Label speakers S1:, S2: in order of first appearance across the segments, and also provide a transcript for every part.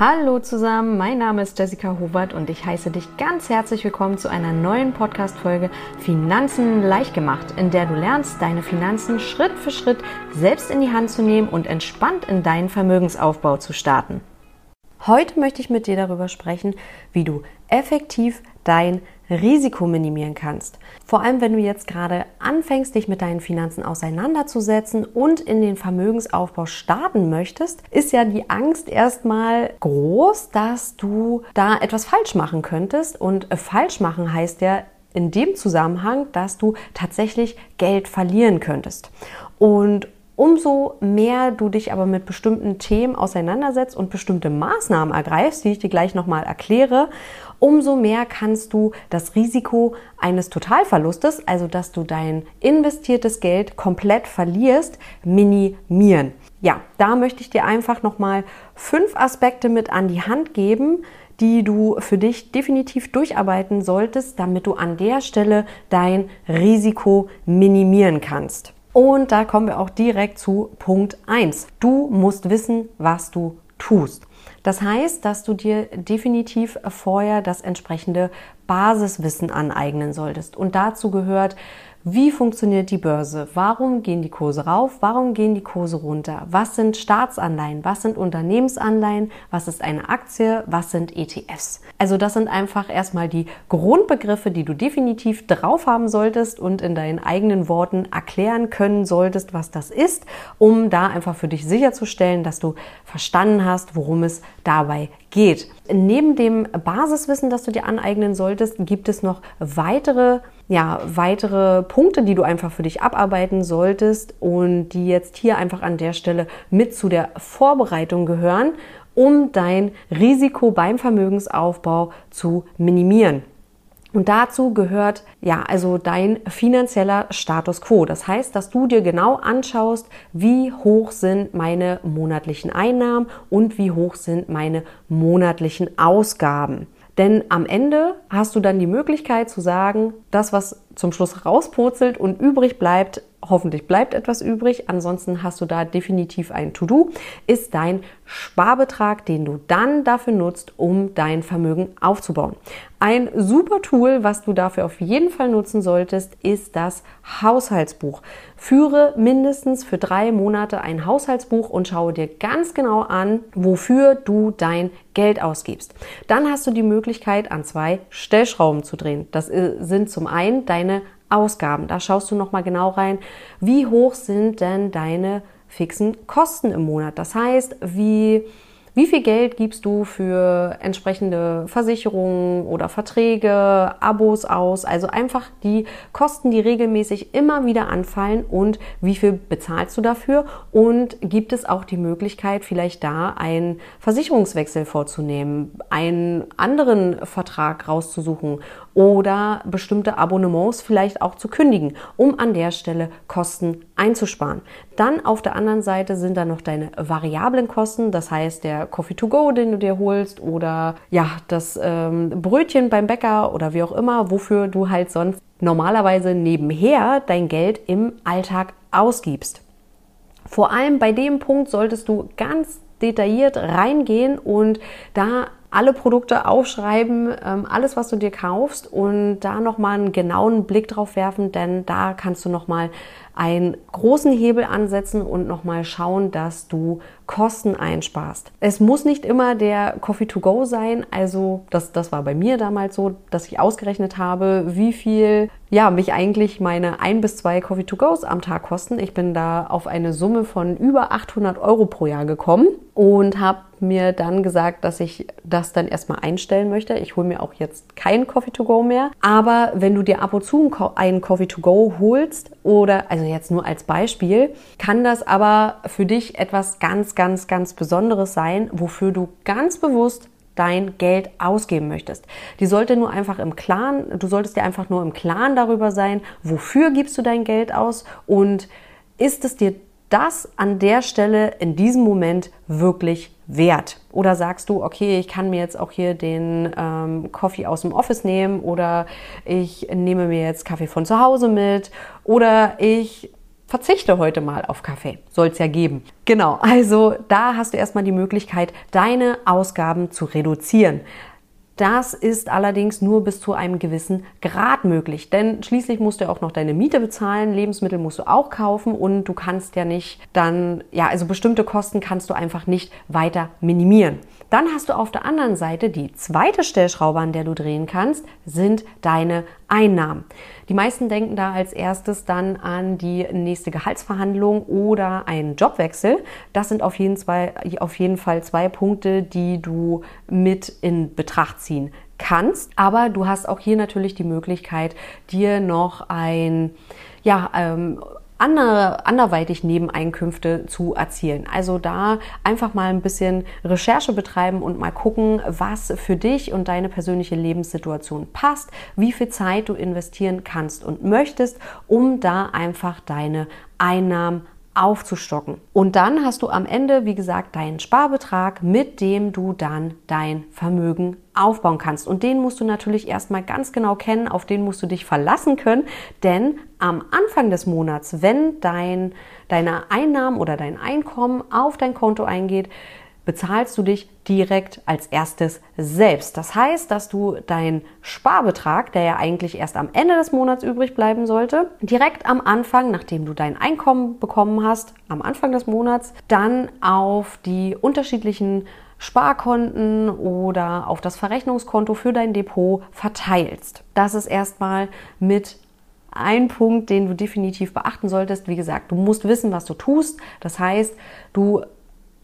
S1: Hallo zusammen, mein Name ist Jessica Hubert und ich heiße dich ganz herzlich willkommen zu einer neuen Podcast-Folge Finanzen leicht gemacht, in der du lernst, deine Finanzen Schritt für Schritt selbst in die Hand zu nehmen und entspannt in deinen Vermögensaufbau zu starten. Heute möchte ich mit dir darüber sprechen, wie du effektiv dein Risiko minimieren kannst. Vor allem, wenn du jetzt gerade anfängst, dich mit deinen Finanzen auseinanderzusetzen und in den Vermögensaufbau starten möchtest, ist ja die Angst erstmal groß, dass du da etwas falsch machen könntest. Und falsch machen heißt ja in dem Zusammenhang, dass du tatsächlich Geld verlieren könntest. Und Umso mehr du dich aber mit bestimmten Themen auseinandersetzt und bestimmte Maßnahmen ergreifst, die ich dir gleich nochmal erkläre, umso mehr kannst du das Risiko eines Totalverlustes, also dass du dein investiertes Geld komplett verlierst, minimieren. Ja, da möchte ich dir einfach nochmal fünf Aspekte mit an die Hand geben, die du für dich definitiv durcharbeiten solltest, damit du an der Stelle dein Risiko minimieren kannst. Und da kommen wir auch direkt zu Punkt 1. Du musst wissen, was du tust. Das heißt, dass du dir definitiv vorher das entsprechende Basiswissen aneignen solltest. Und dazu gehört wie funktioniert die Börse? Warum gehen die Kurse rauf? Warum gehen die Kurse runter? Was sind Staatsanleihen? Was sind Unternehmensanleihen? Was ist eine Aktie? Was sind ETFs? Also das sind einfach erstmal die Grundbegriffe, die du definitiv drauf haben solltest und in deinen eigenen Worten erklären können solltest, was das ist, um da einfach für dich sicherzustellen, dass du verstanden hast, worum es dabei geht. Neben dem Basiswissen, das du dir aneignen solltest, gibt es noch weitere ja, weitere Punkte, die du einfach für dich abarbeiten solltest und die jetzt hier einfach an der Stelle mit zu der Vorbereitung gehören, um dein Risiko beim Vermögensaufbau zu minimieren. Und dazu gehört ja also dein finanzieller Status quo. Das heißt, dass du dir genau anschaust, wie hoch sind meine monatlichen Einnahmen und wie hoch sind meine monatlichen Ausgaben. Denn am Ende hast du dann die Möglichkeit zu sagen, das, was zum Schluss rauspurzelt und übrig bleibt, hoffentlich bleibt etwas übrig, ansonsten hast du da definitiv ein To-Do, ist dein Sparbetrag, den du dann dafür nutzt, um dein Vermögen aufzubauen. Ein super Tool, was du dafür auf jeden Fall nutzen solltest, ist das Haushaltsbuch. Führe mindestens für drei Monate ein Haushaltsbuch und schaue dir ganz genau an, wofür du dein Geld ausgibst. Dann hast du die Möglichkeit, an zwei Stellschrauben zu drehen. Das sind zum einen deine Ausgaben. Da schaust du nochmal genau rein, wie hoch sind denn deine fixen Kosten im Monat. Das heißt, wie wie viel Geld gibst du für entsprechende Versicherungen oder Verträge, Abos aus? Also einfach die Kosten, die regelmäßig immer wieder anfallen und wie viel bezahlst du dafür? Und gibt es auch die Möglichkeit, vielleicht da einen Versicherungswechsel vorzunehmen, einen anderen Vertrag rauszusuchen oder bestimmte Abonnements vielleicht auch zu kündigen, um an der Stelle Kosten einzusparen. Dann auf der anderen Seite sind da noch deine variablen Kosten, das heißt der Coffee to go, den du dir holst oder ja, das ähm, Brötchen beim Bäcker oder wie auch immer, wofür du halt sonst normalerweise nebenher dein Geld im Alltag ausgibst. Vor allem bei dem Punkt solltest du ganz detailliert reingehen und da alle Produkte aufschreiben, ähm, alles, was du dir kaufst und da nochmal einen genauen Blick drauf werfen, denn da kannst du nochmal einen großen Hebel ansetzen und nochmal schauen, dass du Kosten einsparst. Es muss nicht immer der Coffee to go sein, also das, das war bei mir damals so, dass ich ausgerechnet habe, wie viel ja, mich eigentlich meine ein bis zwei Coffee to goes am Tag kosten. Ich bin da auf eine Summe von über 800 Euro pro Jahr gekommen und habe mir dann gesagt, dass ich das dann erstmal einstellen möchte. Ich hole mir auch jetzt keinen Coffee to go mehr. Aber wenn du dir ab und zu einen Coffee to go holst oder, also jetzt nur als Beispiel, kann das aber für dich etwas ganz, ganz, ganz Besonderes sein, wofür du ganz bewusst dein Geld ausgeben möchtest. Die sollte nur einfach im Klaren, du solltest dir einfach nur im Klaren darüber sein, wofür gibst du dein Geld aus und ist es dir das an der Stelle in diesem Moment wirklich wert? Oder sagst du, okay, ich kann mir jetzt auch hier den ähm, Coffee aus dem Office nehmen oder ich nehme mir jetzt Kaffee von zu Hause mit oder ich verzichte heute mal auf Kaffee. Soll es ja geben. Genau, also da hast du erstmal die Möglichkeit, deine Ausgaben zu reduzieren. Das ist allerdings nur bis zu einem gewissen Grad möglich, denn schließlich musst du auch noch deine Miete bezahlen, Lebensmittel musst du auch kaufen und du kannst ja nicht dann, ja, also bestimmte Kosten kannst du einfach nicht weiter minimieren. Dann hast du auf der anderen Seite die zweite Stellschraube, an der du drehen kannst, sind deine Einnahmen. Die meisten denken da als erstes dann an die nächste Gehaltsverhandlung oder einen Jobwechsel. Das sind auf jeden, zwei, auf jeden Fall zwei Punkte, die du mit in Betracht ziehen kannst. Aber du hast auch hier natürlich die Möglichkeit, dir noch ein ja, ähm, andere, anderweitig Nebeneinkünfte zu erzielen. Also da einfach mal ein bisschen Recherche betreiben und mal gucken, was für dich und deine persönliche Lebenssituation passt, wie viel Zeit du investieren kannst und möchtest, um da einfach deine Einnahmen aufzustocken. Und dann hast du am Ende, wie gesagt, deinen Sparbetrag, mit dem du dann dein Vermögen aufbauen kannst. Und den musst du natürlich erstmal ganz genau kennen, auf den musst du dich verlassen können, denn am Anfang des Monats, wenn dein, deine Einnahmen oder dein Einkommen auf dein Konto eingeht, bezahlst du dich direkt als erstes selbst. Das heißt, dass du deinen Sparbetrag, der ja eigentlich erst am Ende des Monats übrig bleiben sollte, direkt am Anfang, nachdem du dein Einkommen bekommen hast, am Anfang des Monats, dann auf die unterschiedlichen Sparkonten oder auf das Verrechnungskonto für dein Depot verteilst. Das ist erstmal mit ein Punkt, den du definitiv beachten solltest. Wie gesagt, du musst wissen, was du tust. Das heißt, du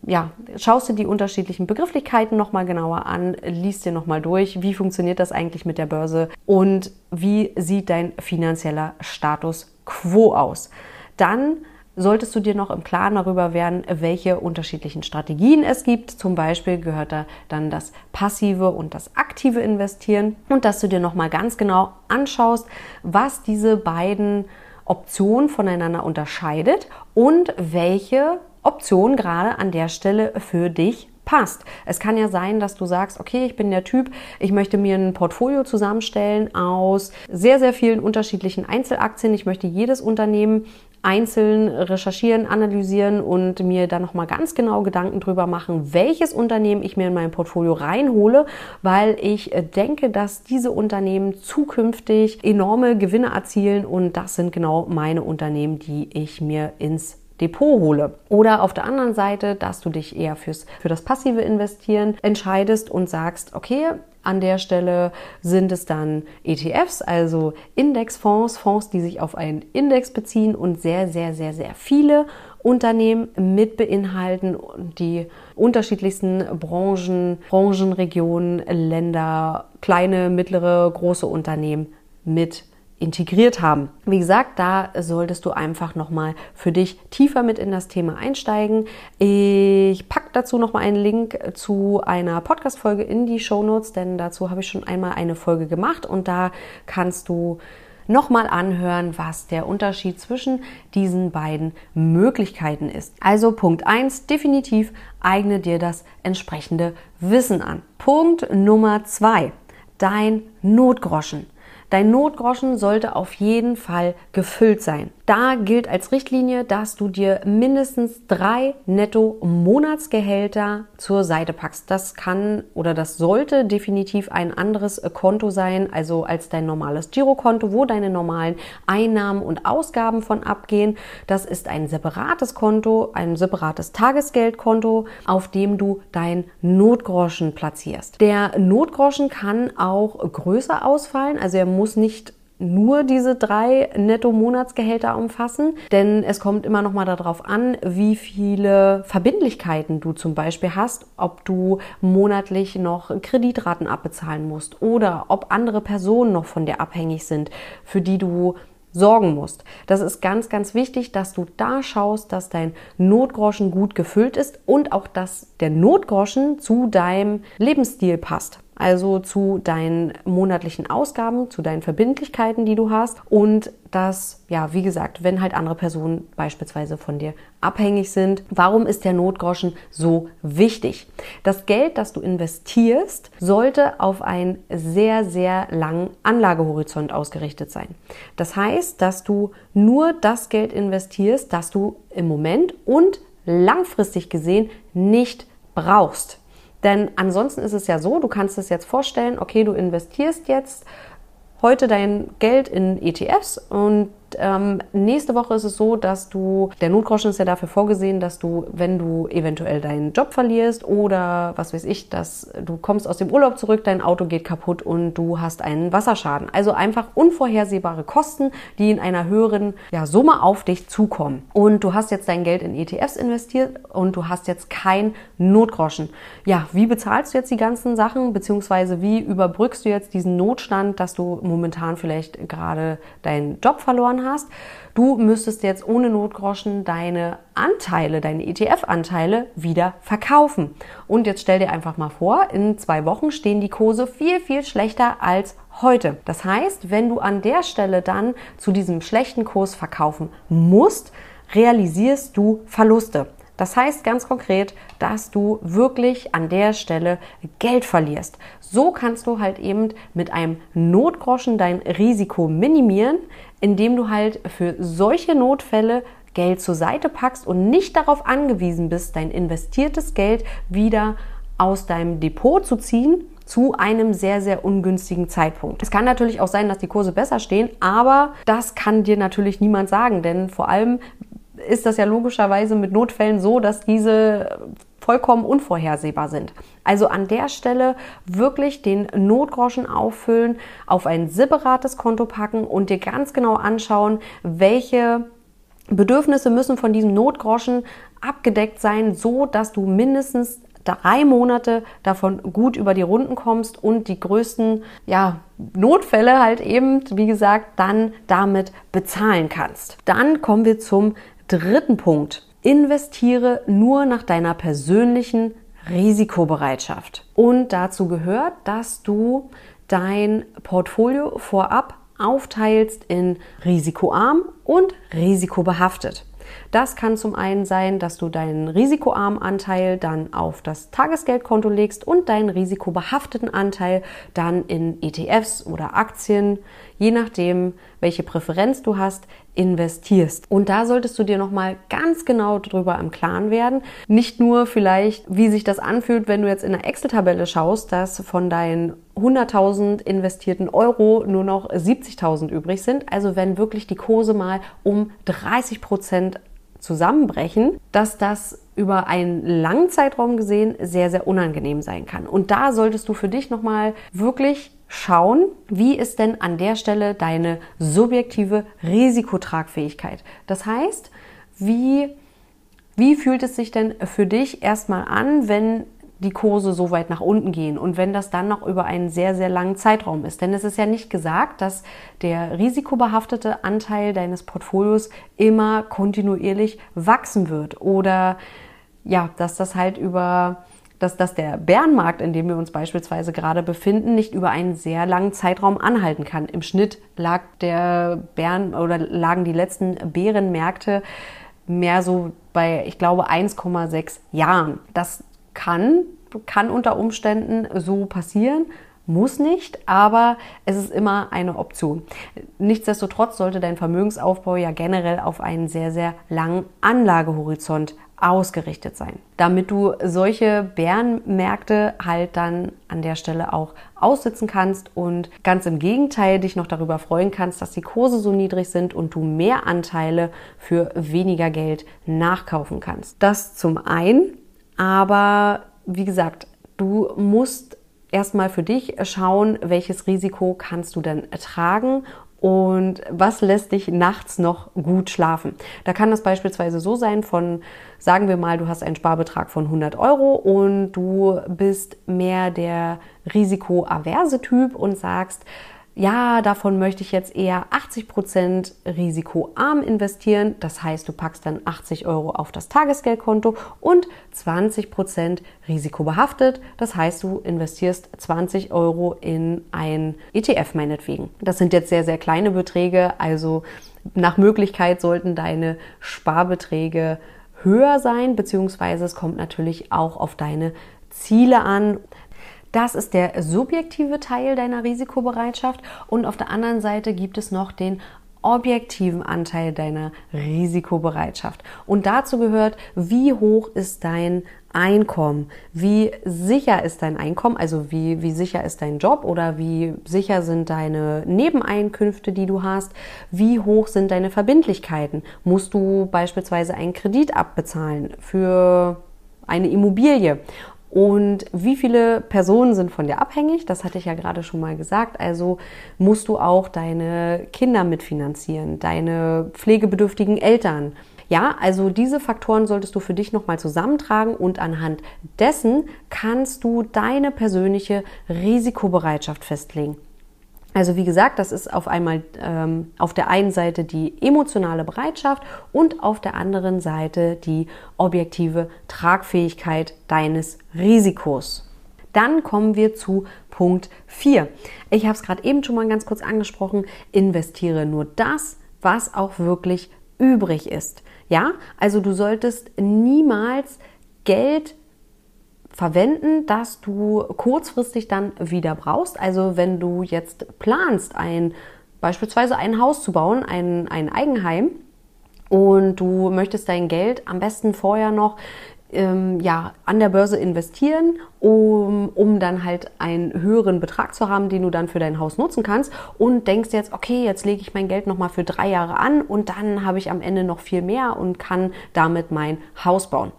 S1: ja, schaust dir die unterschiedlichen Begrifflichkeiten nochmal genauer an, liest dir nochmal durch, wie funktioniert das eigentlich mit der Börse und wie sieht dein finanzieller Status quo aus. Dann solltest du dir noch im Klaren darüber werden, welche unterschiedlichen Strategien es gibt. Zum Beispiel gehört da dann das passive und das aktive Investieren und dass du dir nochmal ganz genau anschaust, was diese beiden Optionen voneinander unterscheidet und welche Option gerade an der Stelle für dich passt. Es kann ja sein, dass du sagst, okay, ich bin der Typ, ich möchte mir ein Portfolio zusammenstellen aus sehr, sehr vielen unterschiedlichen Einzelaktien. Ich möchte jedes Unternehmen einzeln recherchieren, analysieren und mir dann nochmal ganz genau Gedanken drüber machen, welches Unternehmen ich mir in mein Portfolio reinhole, weil ich denke, dass diese Unternehmen zukünftig enorme Gewinne erzielen und das sind genau meine Unternehmen, die ich mir ins Depot hole. Oder auf der anderen Seite, dass du dich eher fürs, für das passive Investieren entscheidest und sagst, okay, an der Stelle sind es dann ETFs, also Indexfonds, Fonds, die sich auf einen Index beziehen und sehr, sehr, sehr, sehr viele Unternehmen mit beinhalten, die unterschiedlichsten Branchen, Branchenregionen, Länder, kleine, mittlere, große Unternehmen mit integriert haben. Wie gesagt, da solltest du einfach nochmal für dich tiefer mit in das Thema einsteigen. Ich packe dazu nochmal einen Link zu einer Podcast-Folge in die Show Notes, denn dazu habe ich schon einmal eine Folge gemacht und da kannst du nochmal anhören, was der Unterschied zwischen diesen beiden Möglichkeiten ist. Also Punkt 1, definitiv eigne dir das entsprechende Wissen an. Punkt Nummer 2, dein Notgroschen. Dein Notgroschen sollte auf jeden Fall gefüllt sein. Da gilt als Richtlinie, dass du dir mindestens drei Netto-Monatsgehälter zur Seite packst. Das kann oder das sollte definitiv ein anderes Konto sein, also als dein normales Girokonto, wo deine normalen Einnahmen und Ausgaben von abgehen. Das ist ein separates Konto, ein separates Tagesgeldkonto, auf dem du dein Notgroschen platzierst. Der Notgroschen kann auch größer ausfallen, also er muss nicht nur diese drei Netto-Monatsgehälter umfassen, denn es kommt immer noch mal darauf an, wie viele Verbindlichkeiten du zum Beispiel hast, ob du monatlich noch Kreditraten abbezahlen musst oder ob andere Personen noch von dir abhängig sind, für die du sorgen musst. Das ist ganz, ganz wichtig, dass du da schaust, dass dein Notgroschen gut gefüllt ist und auch, dass der Notgroschen zu deinem Lebensstil passt. Also zu deinen monatlichen Ausgaben, zu deinen Verbindlichkeiten, die du hast und das, ja, wie gesagt, wenn halt andere Personen beispielsweise von dir abhängig sind. Warum ist der Notgroschen so wichtig? Das Geld, das du investierst, sollte auf einen sehr, sehr langen Anlagehorizont ausgerichtet sein. Das heißt, dass du nur das Geld investierst, das du im Moment und langfristig gesehen nicht brauchst. Denn ansonsten ist es ja so, du kannst es jetzt vorstellen, okay, du investierst jetzt heute dein Geld in ETFs und ähm, nächste Woche ist es so, dass du, der Notgroschen ist ja dafür vorgesehen, dass du, wenn du eventuell deinen Job verlierst oder was weiß ich, dass du kommst aus dem Urlaub zurück, dein Auto geht kaputt und du hast einen Wasserschaden. Also einfach unvorhersehbare Kosten, die in einer höheren ja, Summe auf dich zukommen. Und du hast jetzt dein Geld in ETFs investiert und du hast jetzt kein Notgroschen. Ja, wie bezahlst du jetzt die ganzen Sachen, beziehungsweise wie überbrückst du jetzt diesen Notstand, dass du momentan vielleicht gerade deinen Job verloren hast? Hast. Du müsstest jetzt ohne Notgroschen deine Anteile, deine ETF-Anteile wieder verkaufen. Und jetzt stell dir einfach mal vor, in zwei Wochen stehen die Kurse viel, viel schlechter als heute. Das heißt, wenn du an der Stelle dann zu diesem schlechten Kurs verkaufen musst, realisierst du Verluste. Das heißt ganz konkret, dass du wirklich an der Stelle Geld verlierst. So kannst du halt eben mit einem Notgroschen dein Risiko minimieren, indem du halt für solche Notfälle Geld zur Seite packst und nicht darauf angewiesen bist, dein investiertes Geld wieder aus deinem Depot zu ziehen zu einem sehr, sehr ungünstigen Zeitpunkt. Es kann natürlich auch sein, dass die Kurse besser stehen, aber das kann dir natürlich niemand sagen, denn vor allem ist das ja logischerweise mit Notfällen so, dass diese vollkommen unvorhersehbar sind. Also an der Stelle wirklich den Notgroschen auffüllen, auf ein separates Konto packen und dir ganz genau anschauen, welche Bedürfnisse müssen von diesem Notgroschen abgedeckt sein, so dass du mindestens drei Monate davon gut über die Runden kommst und die größten ja, Notfälle halt eben, wie gesagt, dann damit bezahlen kannst. Dann kommen wir zum dritten Punkt. Investiere nur nach deiner persönlichen Risikobereitschaft. Und dazu gehört, dass du dein Portfolio vorab aufteilst in risikoarm und risikobehaftet. Das kann zum einen sein, dass du deinen risikoarmen Anteil dann auf das Tagesgeldkonto legst und deinen risikobehafteten Anteil dann in ETFs oder Aktien, je nachdem, welche Präferenz du hast, investierst. Und da solltest du dir nochmal ganz genau drüber im Klaren werden. Nicht nur vielleicht, wie sich das anfühlt, wenn du jetzt in einer Excel-Tabelle schaust, dass von deinen 100.000 investierten Euro nur noch 70.000 übrig sind. Also wenn wirklich die Kurse mal um 30 Prozent zusammenbrechen, dass das über einen langen Zeitraum gesehen sehr, sehr unangenehm sein kann. Und da solltest du für dich nochmal wirklich schauen, wie ist denn an der Stelle deine subjektive Risikotragfähigkeit. Das heißt, wie, wie fühlt es sich denn für dich erstmal an, wenn die Kurse so weit nach unten gehen und wenn das dann noch über einen sehr, sehr langen Zeitraum ist. Denn es ist ja nicht gesagt, dass der risikobehaftete Anteil deines Portfolios immer kontinuierlich wachsen wird oder ja, dass das halt über dass, dass der Bärenmarkt, in dem wir uns beispielsweise gerade befinden, nicht über einen sehr langen Zeitraum anhalten kann. Im Schnitt lag der Bären oder lagen die letzten Bärenmärkte mehr so bei, ich glaube, 1,6 Jahren. Das kann, kann unter Umständen so passieren. Muss nicht, aber es ist immer eine Option. Nichtsdestotrotz sollte dein Vermögensaufbau ja generell auf einen sehr, sehr langen Anlagehorizont ausgerichtet sein, damit du solche Bärenmärkte halt dann an der Stelle auch aussitzen kannst und ganz im Gegenteil dich noch darüber freuen kannst, dass die Kurse so niedrig sind und du mehr Anteile für weniger Geld nachkaufen kannst. Das zum einen, aber wie gesagt, du musst erstmal für dich schauen, welches Risiko kannst du denn ertragen und was lässt dich nachts noch gut schlafen. Da kann das beispielsweise so sein von, sagen wir mal, du hast einen Sparbetrag von 100 Euro und du bist mehr der risikoaverse Typ und sagst, ja, davon möchte ich jetzt eher 80% risikoarm investieren. Das heißt, du packst dann 80 Euro auf das Tagesgeldkonto und 20% risikobehaftet. Das heißt, du investierst 20 Euro in ein ETF meinetwegen. Das sind jetzt sehr, sehr kleine Beträge. Also nach Möglichkeit sollten deine Sparbeträge höher sein, beziehungsweise es kommt natürlich auch auf deine Ziele an. Das ist der subjektive Teil deiner Risikobereitschaft und auf der anderen Seite gibt es noch den objektiven Anteil deiner Risikobereitschaft. Und dazu gehört, wie hoch ist dein Einkommen? Wie sicher ist dein Einkommen? Also wie, wie sicher ist dein Job oder wie sicher sind deine Nebeneinkünfte, die du hast? Wie hoch sind deine Verbindlichkeiten? Musst du beispielsweise einen Kredit abbezahlen für eine Immobilie? Und wie viele Personen sind von dir abhängig? Das hatte ich ja gerade schon mal gesagt. Also musst du auch deine Kinder mitfinanzieren, deine pflegebedürftigen Eltern. Ja, also diese Faktoren solltest du für dich nochmal zusammentragen und anhand dessen kannst du deine persönliche Risikobereitschaft festlegen. Also wie gesagt, das ist auf einmal ähm, auf der einen Seite die emotionale Bereitschaft und auf der anderen Seite die objektive Tragfähigkeit deines Risikos. Dann kommen wir zu Punkt 4. Ich habe es gerade eben schon mal ganz kurz angesprochen. Investiere nur das, was auch wirklich übrig ist. Ja, also du solltest niemals Geld verwenden, dass du kurzfristig dann wieder brauchst. Also wenn du jetzt planst, ein beispielsweise ein Haus zu bauen, ein, ein Eigenheim, und du möchtest dein Geld am besten vorher noch ähm, ja, an der Börse investieren, um, um dann halt einen höheren Betrag zu haben, den du dann für dein Haus nutzen kannst und denkst jetzt, okay, jetzt lege ich mein Geld nochmal für drei Jahre an und dann habe ich am Ende noch viel mehr und kann damit mein Haus bauen.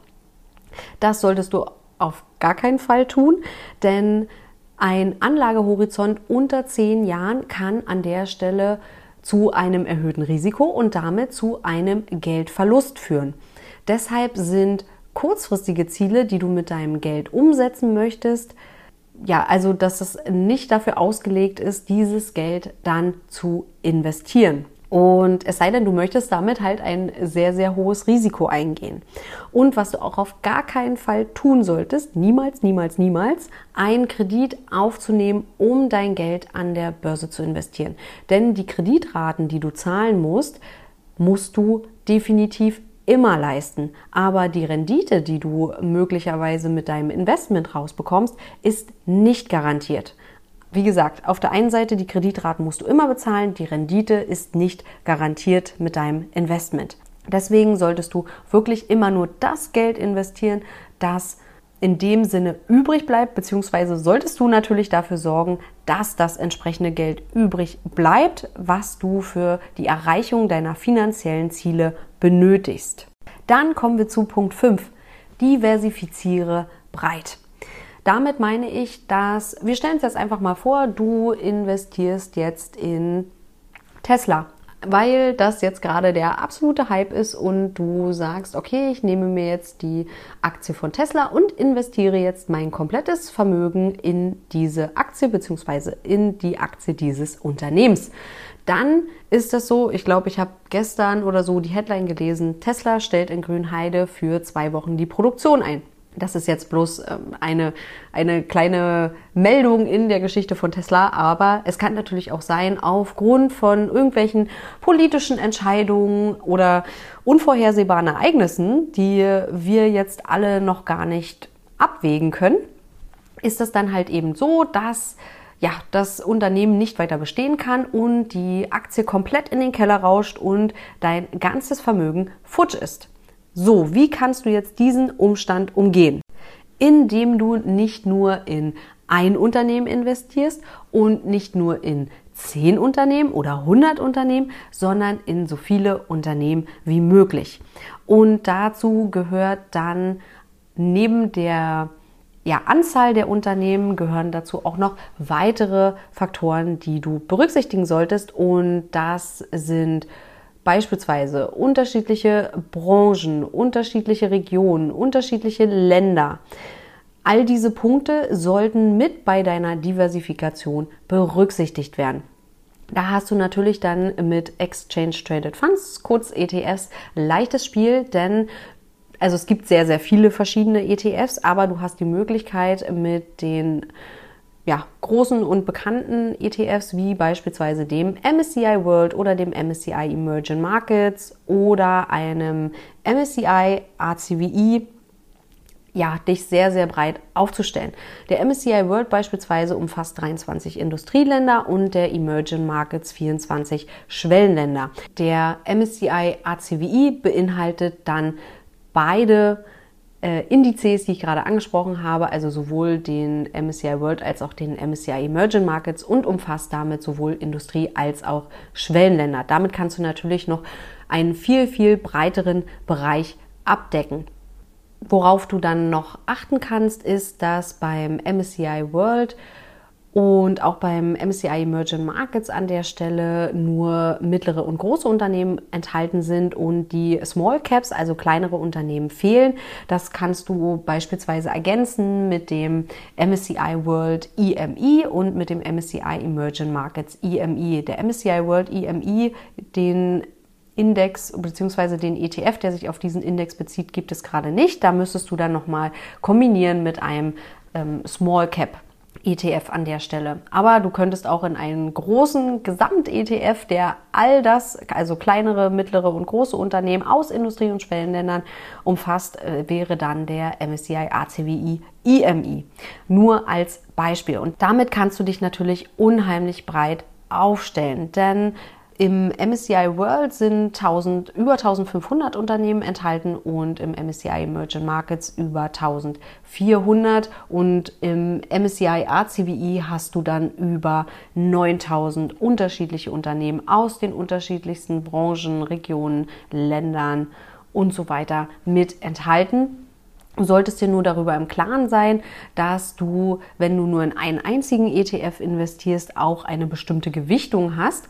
S1: Das solltest du auf gar keinen Fall tun, denn ein Anlagehorizont unter zehn Jahren kann an der Stelle zu einem erhöhten Risiko und damit zu einem Geldverlust führen. Deshalb sind kurzfristige Ziele, die du mit deinem Geld umsetzen möchtest, ja, also dass es nicht dafür ausgelegt ist, dieses Geld dann zu investieren. Und es sei denn, du möchtest damit halt ein sehr, sehr hohes Risiko eingehen. Und was du auch auf gar keinen Fall tun solltest, niemals, niemals, niemals, einen Kredit aufzunehmen, um dein Geld an der Börse zu investieren. Denn die Kreditraten, die du zahlen musst, musst du definitiv immer leisten. Aber die Rendite, die du möglicherweise mit deinem Investment rausbekommst, ist nicht garantiert. Wie gesagt, auf der einen Seite die Kreditraten musst du immer bezahlen, die Rendite ist nicht garantiert mit deinem Investment. Deswegen solltest du wirklich immer nur das Geld investieren, das in dem Sinne übrig bleibt, beziehungsweise solltest du natürlich dafür sorgen, dass das entsprechende Geld übrig bleibt, was du für die Erreichung deiner finanziellen Ziele benötigst. Dann kommen wir zu Punkt 5. Diversifiziere breit. Damit meine ich, dass wir stellen uns jetzt einfach mal vor, du investierst jetzt in Tesla, weil das jetzt gerade der absolute Hype ist und du sagst, okay, ich nehme mir jetzt die Aktie von Tesla und investiere jetzt mein komplettes Vermögen in diese Aktie bzw. in die Aktie dieses Unternehmens. Dann ist das so, ich glaube, ich habe gestern oder so die Headline gelesen, Tesla stellt in Grünheide für zwei Wochen die Produktion ein. Das ist jetzt bloß ähm, eine, eine kleine Meldung in der Geschichte von Tesla, aber es kann natürlich auch sein, aufgrund von irgendwelchen politischen Entscheidungen oder unvorhersehbaren Ereignissen, die wir jetzt alle noch gar nicht abwägen können, ist es dann halt eben so, dass ja, das Unternehmen nicht weiter bestehen kann und die Aktie komplett in den Keller rauscht und dein ganzes Vermögen futsch ist. So, wie kannst du jetzt diesen Umstand umgehen? Indem du nicht nur in ein Unternehmen investierst und nicht nur in zehn Unternehmen oder 100 Unternehmen, sondern in so viele Unternehmen wie möglich. Und dazu gehört dann neben der ja, Anzahl der Unternehmen gehören dazu auch noch weitere Faktoren, die du berücksichtigen solltest. Und das sind Beispielsweise unterschiedliche Branchen, unterschiedliche Regionen, unterschiedliche Länder. All diese Punkte sollten mit bei deiner Diversifikation berücksichtigt werden. Da hast du natürlich dann mit Exchange Traded Funds, kurz ETFs, leichtes Spiel, denn also es gibt sehr, sehr viele verschiedene ETFs, aber du hast die Möglichkeit mit den ja, großen und bekannten ETFs wie beispielsweise dem MSCI World oder dem MSCI Emerging Markets oder einem MSCI ACWI ja, dich sehr, sehr breit aufzustellen. Der MSCI World beispielsweise umfasst 23 Industrieländer und der Emerging Markets 24 Schwellenländer. Der MSCI ACWI beinhaltet dann beide Indizes, die ich gerade angesprochen habe, also sowohl den MSCI World als auch den MSCI Emerging Markets und umfasst damit sowohl Industrie als auch Schwellenländer. Damit kannst du natürlich noch einen viel, viel breiteren Bereich abdecken. Worauf du dann noch achten kannst, ist, dass beim MSCI World und auch beim MSCI Emerging Markets an der Stelle nur mittlere und große Unternehmen enthalten sind und die Small Caps, also kleinere Unternehmen, fehlen. Das kannst du beispielsweise ergänzen mit dem MSCI World EMI und mit dem MSCI Emerging Markets EMI. Der MSCI World EMI, den Index bzw. den ETF, der sich auf diesen Index bezieht, gibt es gerade nicht. Da müsstest du dann nochmal kombinieren mit einem ähm, Small Cap ETF an der Stelle. Aber du könntest auch in einen großen Gesamt-ETF, der all das, also kleinere, mittlere und große Unternehmen aus Industrie- und Schwellenländern umfasst, äh, wäre dann der MSCI ACWI IMI. Nur als Beispiel. Und damit kannst du dich natürlich unheimlich breit aufstellen, denn im MSCI World sind 1000, über 1500 Unternehmen enthalten und im MSCI Emerging Markets über 1400 und im MSCI ACWI hast du dann über 9000 unterschiedliche Unternehmen aus den unterschiedlichsten Branchen, Regionen, Ländern und so weiter mit enthalten. Du solltest dir nur darüber im Klaren sein, dass du, wenn du nur in einen einzigen ETF investierst, auch eine bestimmte Gewichtung hast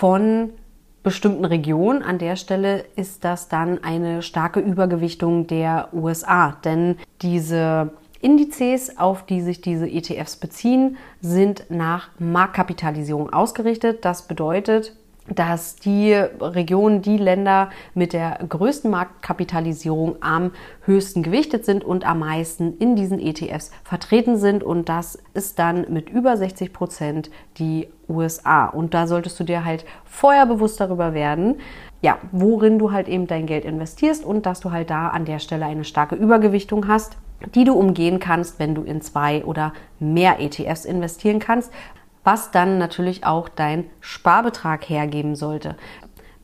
S1: von bestimmten Regionen. An der Stelle ist das dann eine starke Übergewichtung der USA, denn diese Indizes, auf die sich diese ETFs beziehen, sind nach Marktkapitalisierung ausgerichtet. Das bedeutet, dass die Regionen, die Länder mit der größten Marktkapitalisierung am höchsten gewichtet sind und am meisten in diesen ETFs vertreten sind. Und das ist dann mit über 60 Prozent die USA. Und da solltest du dir halt vorher bewusst darüber werden, ja, worin du halt eben dein Geld investierst und dass du halt da an der Stelle eine starke Übergewichtung hast die du umgehen kannst, wenn du in zwei oder mehr ETFs investieren kannst was dann natürlich auch dein Sparbetrag hergeben sollte.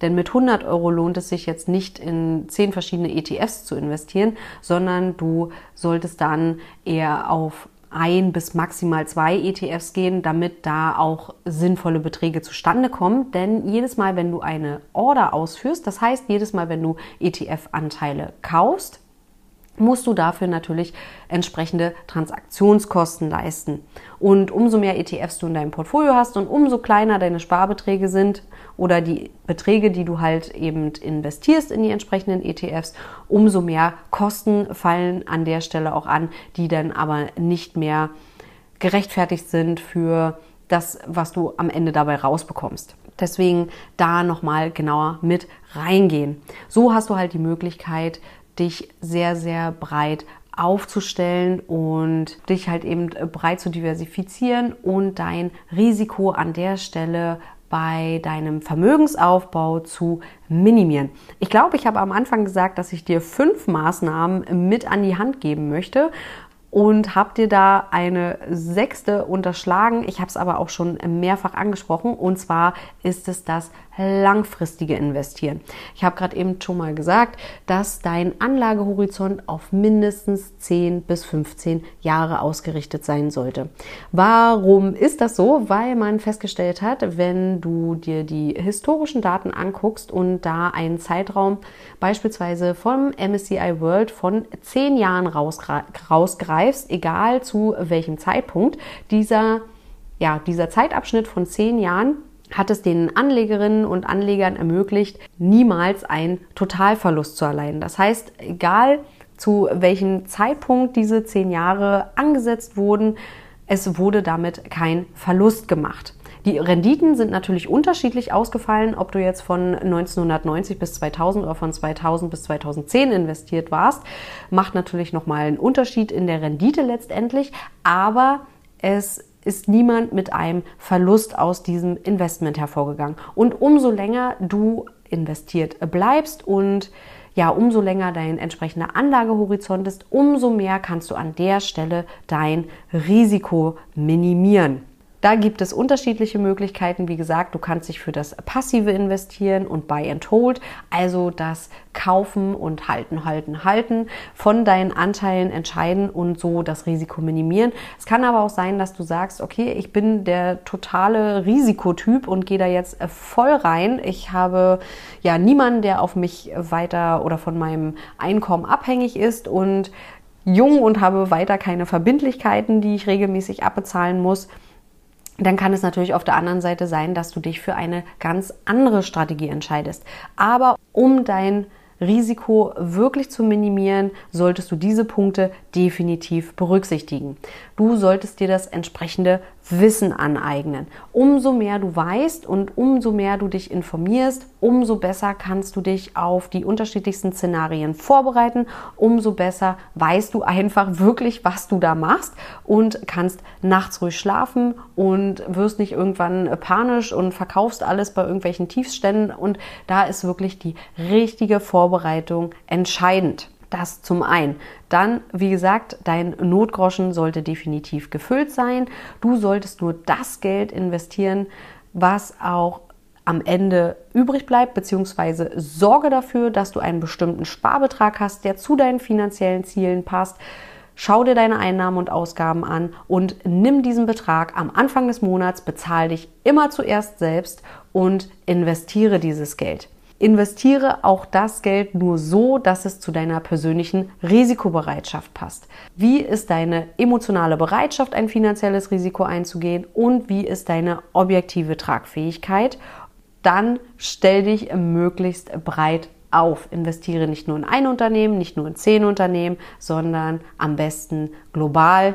S1: Denn mit 100 Euro lohnt es sich jetzt nicht in zehn verschiedene ETFs zu investieren, sondern du solltest dann eher auf ein bis maximal zwei ETFs gehen, damit da auch sinnvolle Beträge zustande kommen. Denn jedes Mal, wenn du eine Order ausführst, das heißt jedes Mal, wenn du ETF-Anteile kaufst, musst du dafür natürlich entsprechende Transaktionskosten leisten. Und umso mehr ETFs du in deinem Portfolio hast und umso kleiner deine Sparbeträge sind oder die Beträge, die du halt eben investierst in die entsprechenden ETFs, umso mehr Kosten fallen an der Stelle auch an, die dann aber nicht mehr gerechtfertigt sind für das, was du am Ende dabei rausbekommst. Deswegen da nochmal genauer mit reingehen. So hast du halt die Möglichkeit, dich sehr, sehr breit aufzustellen und dich halt eben breit zu diversifizieren und dein Risiko an der Stelle bei deinem Vermögensaufbau zu minimieren. Ich glaube, ich habe am Anfang gesagt, dass ich dir fünf Maßnahmen mit an die Hand geben möchte und habe dir da eine sechste unterschlagen. Ich habe es aber auch schon mehrfach angesprochen und zwar ist es das langfristige Investieren. Ich habe gerade eben schon mal gesagt, dass dein Anlagehorizont auf mindestens 10 bis 15 Jahre ausgerichtet sein sollte. Warum ist das so? Weil man festgestellt hat, wenn du dir die historischen Daten anguckst und da einen Zeitraum beispielsweise vom MSCI World von 10 Jahren rausgreifst, egal zu welchem Zeitpunkt, dieser, ja, dieser Zeitabschnitt von 10 Jahren hat es den Anlegerinnen und Anlegern ermöglicht, niemals einen Totalverlust zu erleiden. Das heißt, egal zu welchem Zeitpunkt diese zehn Jahre angesetzt wurden, es wurde damit kein Verlust gemacht. Die Renditen sind natürlich unterschiedlich ausgefallen, ob du jetzt von 1990 bis 2000 oder von 2000 bis 2010 investiert warst, macht natürlich nochmal einen Unterschied in der Rendite letztendlich, aber es ist niemand mit einem Verlust aus diesem Investment hervorgegangen. Und umso länger du investiert bleibst und ja, umso länger dein entsprechender Anlagehorizont ist, umso mehr kannst du an der Stelle dein Risiko minimieren. Da gibt es unterschiedliche Möglichkeiten. Wie gesagt, du kannst dich für das passive investieren und Buy and Hold, also das Kaufen und Halten, Halten, Halten von deinen Anteilen entscheiden und so das Risiko minimieren. Es kann aber auch sein, dass du sagst, okay, ich bin der totale Risikotyp und gehe da jetzt voll rein. Ich habe ja niemanden, der auf mich weiter oder von meinem Einkommen abhängig ist und jung und habe weiter keine Verbindlichkeiten, die ich regelmäßig abbezahlen muss dann kann es natürlich auf der anderen Seite sein, dass du dich für eine ganz andere Strategie entscheidest. Aber um dein Risiko wirklich zu minimieren, solltest du diese Punkte definitiv berücksichtigen. Du solltest dir das entsprechende Wissen aneignen. Umso mehr du weißt und umso mehr du dich informierst, umso besser kannst du dich auf die unterschiedlichsten Szenarien vorbereiten, umso besser weißt du einfach wirklich, was du da machst und kannst nachts ruhig schlafen und wirst nicht irgendwann panisch und verkaufst alles bei irgendwelchen Tiefständen und da ist wirklich die richtige Vorbereitung entscheidend. Das zum einen. Dann, wie gesagt, dein Notgroschen sollte definitiv gefüllt sein. Du solltest nur das Geld investieren, was auch am Ende übrig bleibt, beziehungsweise sorge dafür, dass du einen bestimmten Sparbetrag hast, der zu deinen finanziellen Zielen passt. Schau dir deine Einnahmen und Ausgaben an und nimm diesen Betrag am Anfang des Monats, bezahl dich immer zuerst selbst und investiere dieses Geld. Investiere auch das Geld nur so, dass es zu deiner persönlichen Risikobereitschaft passt. Wie ist deine emotionale Bereitschaft, ein finanzielles Risiko einzugehen und wie ist deine objektive Tragfähigkeit? Dann stell dich möglichst breit auf. Investiere nicht nur in ein Unternehmen, nicht nur in zehn Unternehmen, sondern am besten global.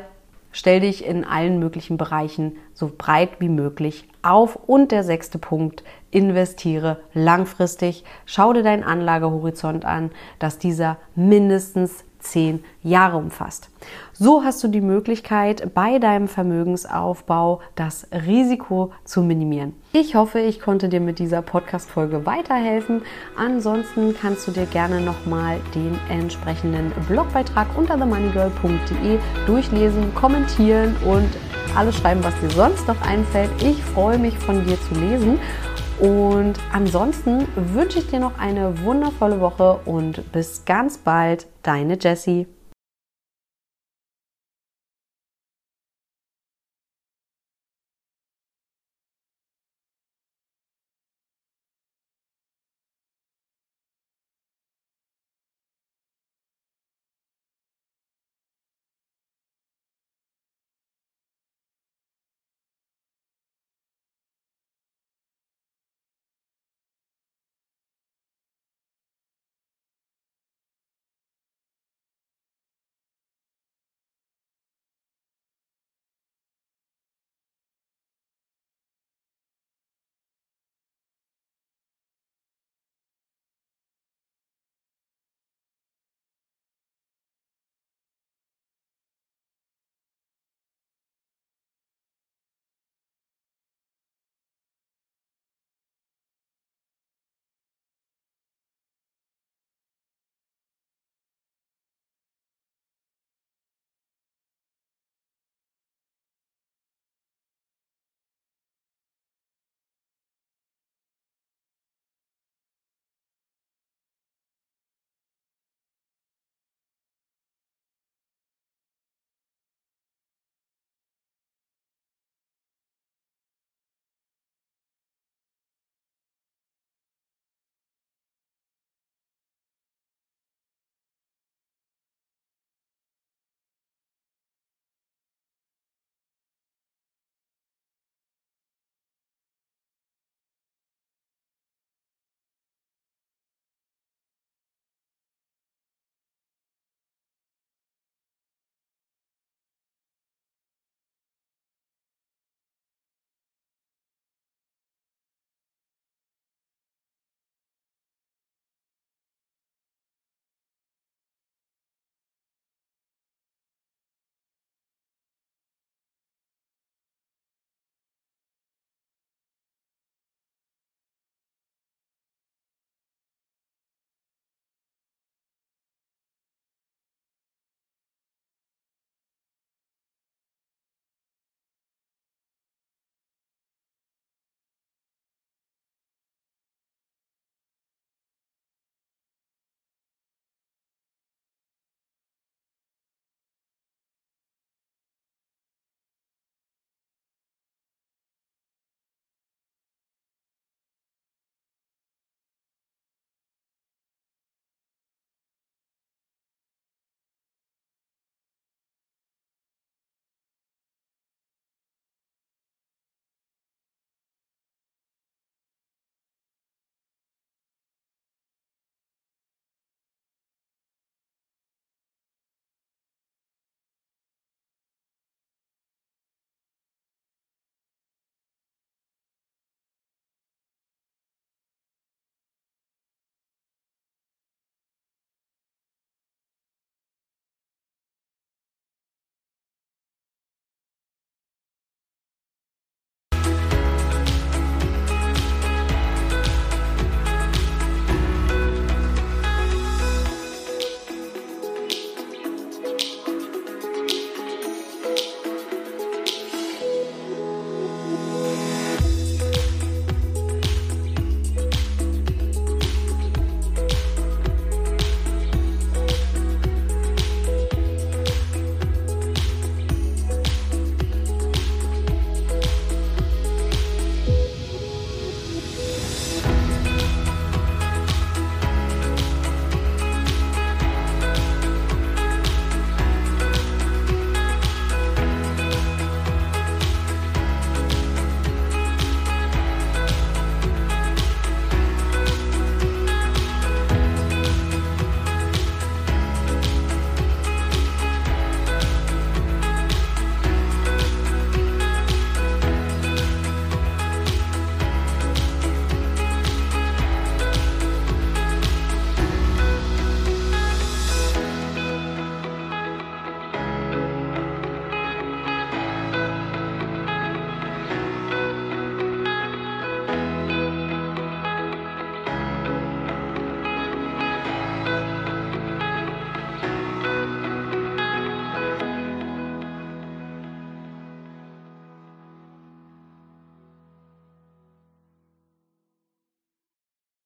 S1: Stell dich in allen möglichen Bereichen so breit wie möglich auf. Und der sechste Punkt, investiere langfristig. Schau dir deinen Anlagehorizont an, dass dieser mindestens zehn Jahre umfasst. So hast du die Möglichkeit, bei deinem Vermögensaufbau das Risiko zu minimieren. Ich hoffe, ich konnte dir mit dieser Podcast-Folge weiterhelfen. Ansonsten kannst du dir gerne nochmal den entsprechenden Blogbeitrag unter themoneygirl.de durchlesen, kommentieren und alles schreiben, was dir sonst noch einfällt. Ich freue mich von dir zu lesen. Und ansonsten wünsche ich dir noch eine wundervolle Woche und bis ganz bald, deine Jessie.